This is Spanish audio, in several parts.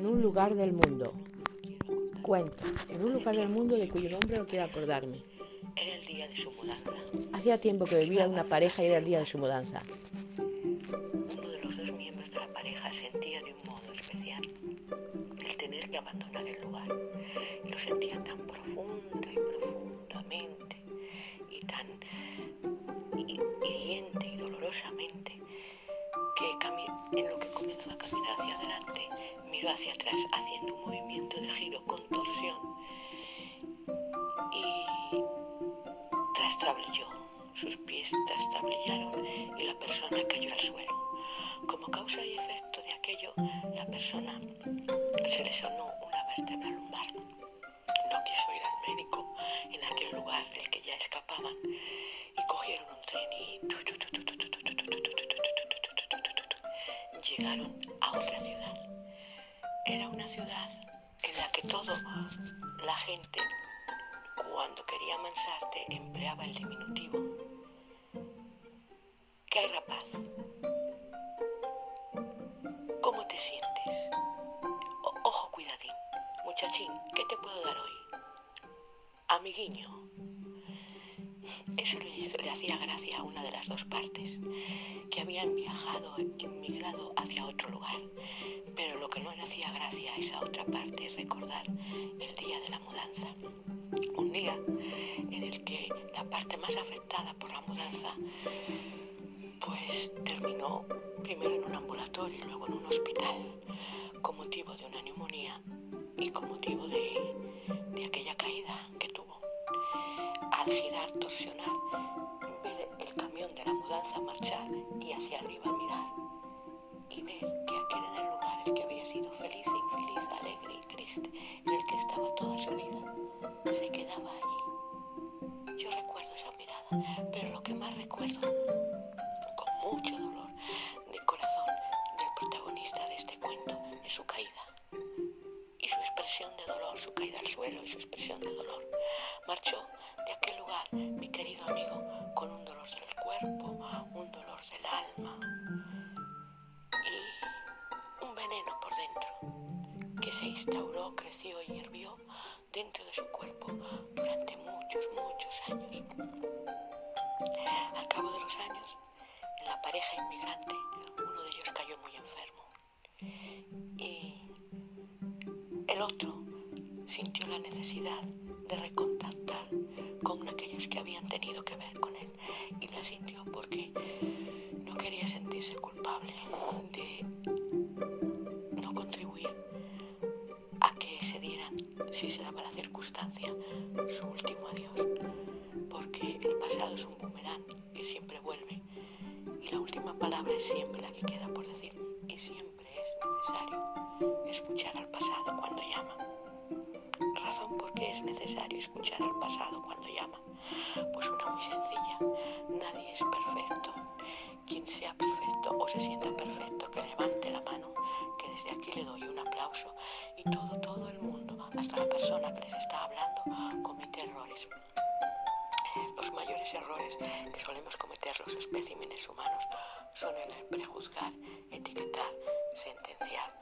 en un lugar del mundo. Cuento, en un lugar del mundo de cuyo nombre no quiero acordarme. Era el día de su mudanza. Hacía tiempo que vivía una pareja y era el día de su mudanza. Uno de los dos miembros de la pareja sentía de un modo especial el tener que abandonar el lugar. Lo sentía tan profunda y profundamente y tan hiriente y dolorosamente que en lo que comenzó a caminar hacia adelante miró hacia atrás haciendo un movimiento de giro con torsión y trastablilló. Sus pies trastablillaron y la persona cayó al suelo. Como causa y efecto de aquello, la persona se le sonó una vértebra lumbar. No quiso ir al médico en aquel lugar del que ya escapaban y cogieron un tren y llegaron a otra ciudad. Era una ciudad en la que todo la gente, cuando quería amansarte, empleaba el diminutivo. ¿Qué hay, rapaz? ¿Cómo te sientes? ojo, cuidadín. Muchachín, ¿qué te puedo dar hoy? Amiguiño. Eso le, hacía gracia a una de las dos partes, que habían viajado, inmigrado hacia otro lugar. Pero lo que no le hacía gracia a esa otra parte es recordar el día de la mudanza. Un día en el que la parte más afectada por la mudanza pues terminó primero en un ambulatorio y luego en un hospital con motivo de una neumonía y con motivo de al girar, torsionar, ver el camión de la mudanza marchar y hacia arriba mirar y ver que aquel era el lugar en el que había sido feliz, infeliz, alegre y triste, en el que estaba toda su vida, se quedaba allí. Yo recuerdo esa mirada, pero lo que más recuerdo, con mucho dolor de corazón del protagonista de este cuento, es su caída de su cuerpo durante muchos, muchos años. Al cabo de los años, la pareja inmigrante, uno de ellos cayó muy enfermo y el otro sintió la necesidad de recontactar con aquellos que habían tenido que ver con él y la sintió porque no quería sentirse culpable de no contribuir a que se dieran, si se daba qué es necesario escuchar al pasado cuando llama? Pues una muy sencilla. Nadie es perfecto. Quien sea perfecto o se sienta perfecto, que levante la mano, que desde aquí le doy un aplauso. Y todo, todo el mundo, hasta la persona que les está hablando, comete errores. Los mayores errores que solemos cometer los especímenes humanos son el prejuzgar, etiquetar, sentenciar,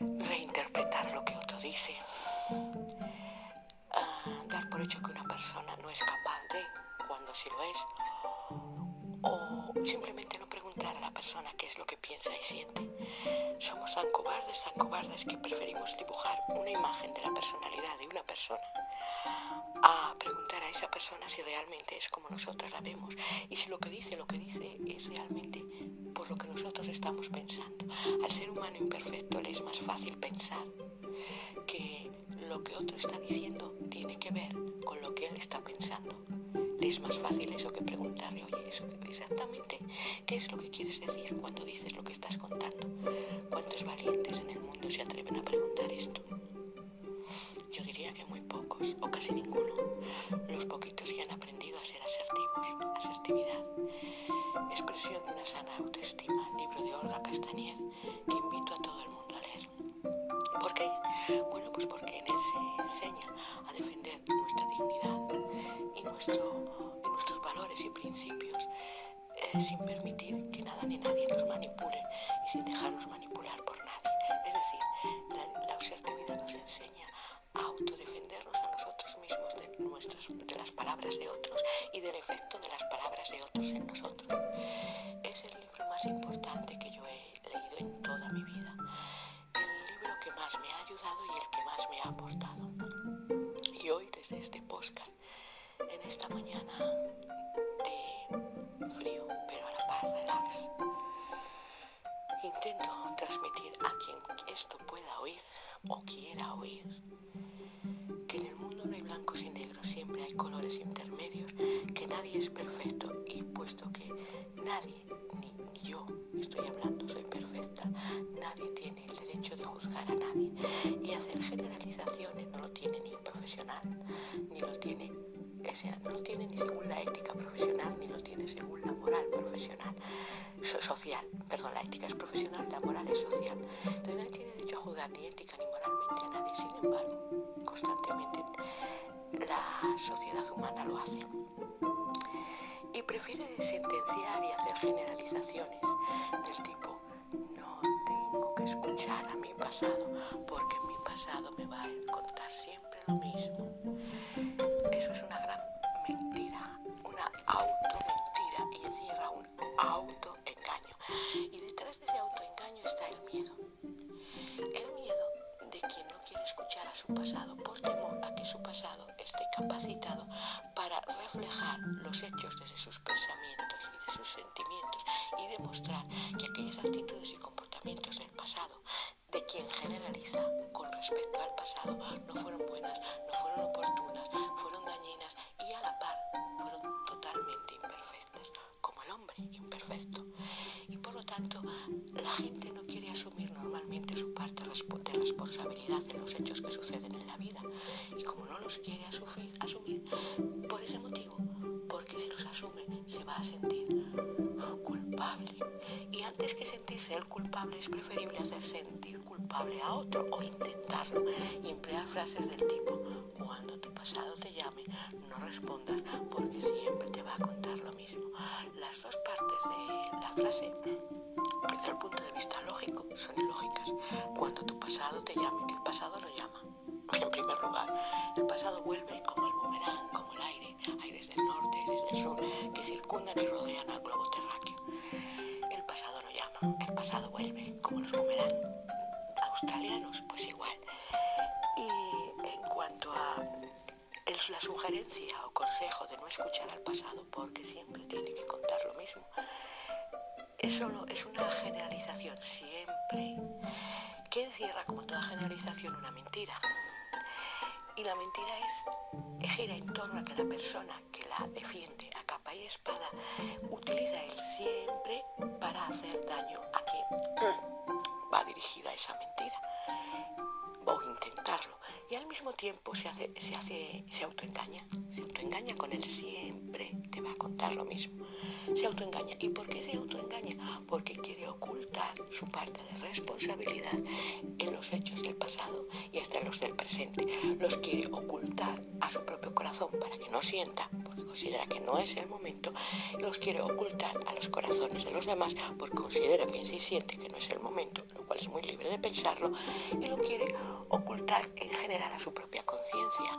reinterpretar lo que otro dice, por hecho que una persona no es capaz de, cuando sí lo es, o simplemente no preguntar a la persona qué es lo que piensa y siente. Somos tan cobardes, tan cobardes que preferimos dibujar una imagen de la personalidad de una persona a preguntar a esa persona si realmente es como nosotros la vemos y si lo que dice, lo que dice es realmente por lo que nosotros estamos pensando. Al ser humano imperfecto le es más fácil pensar que lo que otro está diciendo tiene que ver con lo que él está pensando. Le es más fácil eso que preguntarle, oye, eso exactamente, ¿qué es lo que quieres decir cuando dices lo que estás contando? ¿Cuántos valientes en el mundo se atreven a preguntar esto? Yo diría que muy pocos, o casi ninguno. Los poquitos que han aprendido a ser asertivos, asertividad. Expresión de una sana autoestima, libro de Olga Castanier, defender nuestra dignidad y, nuestro, y nuestros valores y principios eh, sin permitir que nada ni nadie nos manipule y sin dejarnos manipular por nadie. Es decir, la, la observatividad nos enseña a autodefendernos a nosotros mismos de, nuestras, de las palabras de otros y del efecto de las palabras de otros en nosotros. Es el libro más importante nadie es perfecto y puesto que nadie, ni, yo estoy hablando, soy perfecta, nadie tiene el derecho de juzgar a nadie y hacer generalizaciones no lo tiene ni profesional, ni lo tiene no lo tiene ni según la ética profesional, ni lo tiene según la moral profesional, social. Perdón, la ética es profesional, la moral es social. Entonces nadie tiene derecho a juzgar ni ética ni moralmente a nadie. Sin embargo, constantemente la sociedad humana lo hace. Prefiere sentenciar y hacer generalizaciones del tipo, no tengo que escuchar a mi pasado, porque mi pasado me va a contar siempre lo mismo. Demostrar que aquellas actitudes y comportamientos del pasado de quien generaliza con respecto al pasado no fueron buenas, no fueron oportunas, fueron dañinas y a la par fueron totalmente imperfectas, como el hombre imperfecto. Y por lo tanto, la gente no quiere asumir normalmente su parte de responsabilidad de los hechos que suceden en la vida. Y como no los quiere asumir por ese motivo, porque si los asume se va a sentir culpable. Y antes que sentirse el culpable es preferible hacer sentir culpable a otro o intentarlo y emplear frases del tipo, cuando tu pasado te llame, no respondas porque siempre te va a contar lo mismo. Las dos partes de la frase, desde el punto de vista lógico, son ilógicas. Cuando tu pasado te llame, el pasado lo llama. En primer lugar, el pasado vuelve como el boomerang, como el aire, aires del norte, aires del sur, que circundan y pasado vuelve como los boomerang australianos, pues igual. Y en cuanto a la sugerencia o consejo de no escuchar al pasado porque siempre tiene que contar lo mismo, es solo es una generalización siempre que encierra como toda generalización una mentira. Y la mentira es, gira en torno a que la persona que la defiende espada. Utiliza el siempre para hacer daño a quien va dirigida esa mentira. O intentarlo. Y al mismo tiempo se hace se hace se autoengaña. Se autoengaña con él siempre. Te va a contar lo mismo se autoengaña. Y por qué se autoengaña porque quiere ocultar su parte de responsabilidad en los hechos del pasado y hasta los del presente. Los quiere ocultar a su propio corazón para que no sienta porque considera que no es el momento los quiere ocultar a los corazones de los demás porque considera piensa y siente que no es el momento lo cual es muy libre de pensarlo y lo quiere ocultar en general a su propia conciencia.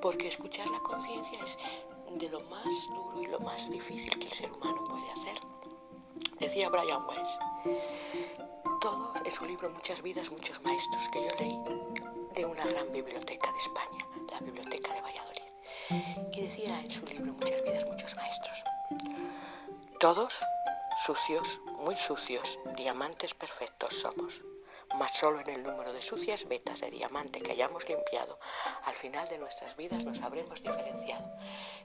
Porque escuchar la conciencia es de lo más duro y lo más difícil que el ser humano puede hacer. Decía Brian Weiss, todo en su libro Muchas vidas, muchos maestros que yo leí de una gran biblioteca de España, la Biblioteca de Valladolid. Y decía en su libro Muchas vidas, muchos maestros, todos sucios, muy sucios, diamantes perfectos somos mas solo en el número de sucias vetas de diamante que hayamos limpiado, al final de nuestras vidas nos habremos diferenciado.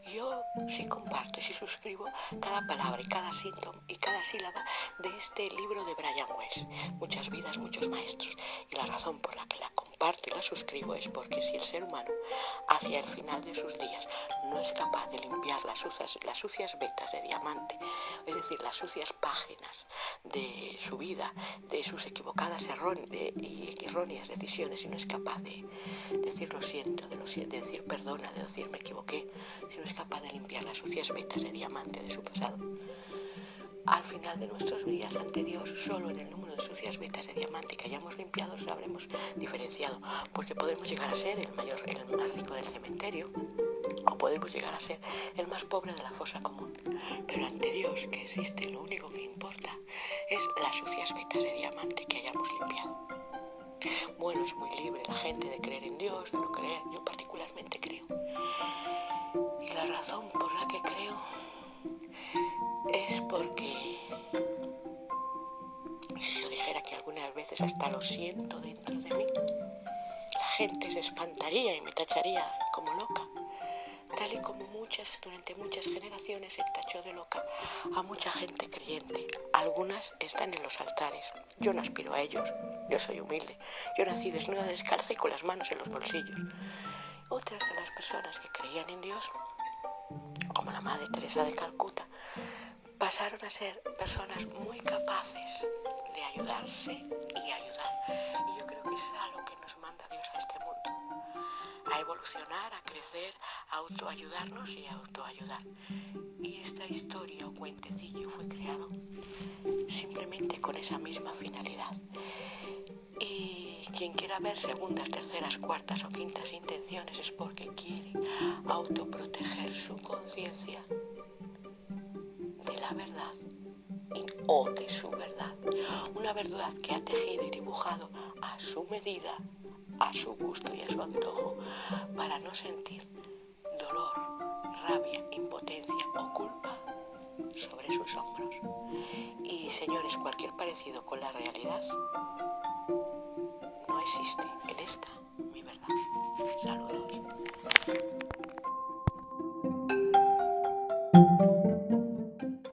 Yo sí comparto y sí suscribo cada palabra y cada síntoma y cada sílaba de este libro de Brian West, Muchas vidas, muchos maestros. Y la razón por la que la comparto y la suscribo es porque si el ser humano hacia el final de sus días no es capaz de limpiar las sucias, las sucias vetas de diamante, es decir, las sucias páginas de su vida, de sus equivocadas errores, y erróneas decisiones y no es capaz de decir lo siento, de, lo, de decir perdona, de decir me equivoqué, si no es capaz de limpiar las sucias vetas de diamante de su pasado. Al final de nuestros días ante Dios, solo en el número de sucias vetas de diamante que hayamos limpiado nos habremos diferenciado, porque podemos llegar a ser el mayor, el más rico del cementerio, o podemos llegar a ser el más pobre de la fosa común. Pero ante Dios que existe, lo único que importa es las sucias vetas de diamante que hayamos limpiado. Bueno, es muy libre la gente de creer en Dios, de no creer. Yo particularmente creo. Y la razón por la que creo es porque si yo dijera que algunas veces hasta lo siento dentro de mí, la gente se espantaría y me tacharía como tal y como muchas, durante muchas generaciones se tachó de loca a mucha gente creyente. Algunas están en los altares. Yo no aspiro a ellos. Yo soy humilde. Yo nací desnuda, descalza y con las manos en los bolsillos. Otras de las personas que creían en Dios, como la Madre Teresa de Calcuta, pasaron a ser personas muy capaces de ayudarse y ayudar. Y yo creo que es algo que nos manda Dios evolucionar, a crecer, a autoayudarnos y a autoayudar. Y esta historia o cuentecillo fue creado simplemente con esa misma finalidad. Y quien quiera ver segundas, terceras, cuartas o quintas intenciones es porque quiere autoproteger su conciencia de la verdad o de su verdad. Una verdad que ha tejido y dibujado a su medida, a su gusto y a su antojo, para no sentir dolor, rabia, impotencia o culpa sobre sus hombros. Y señores, cualquier parecido con la realidad no existe en esta mi verdad. Saludos.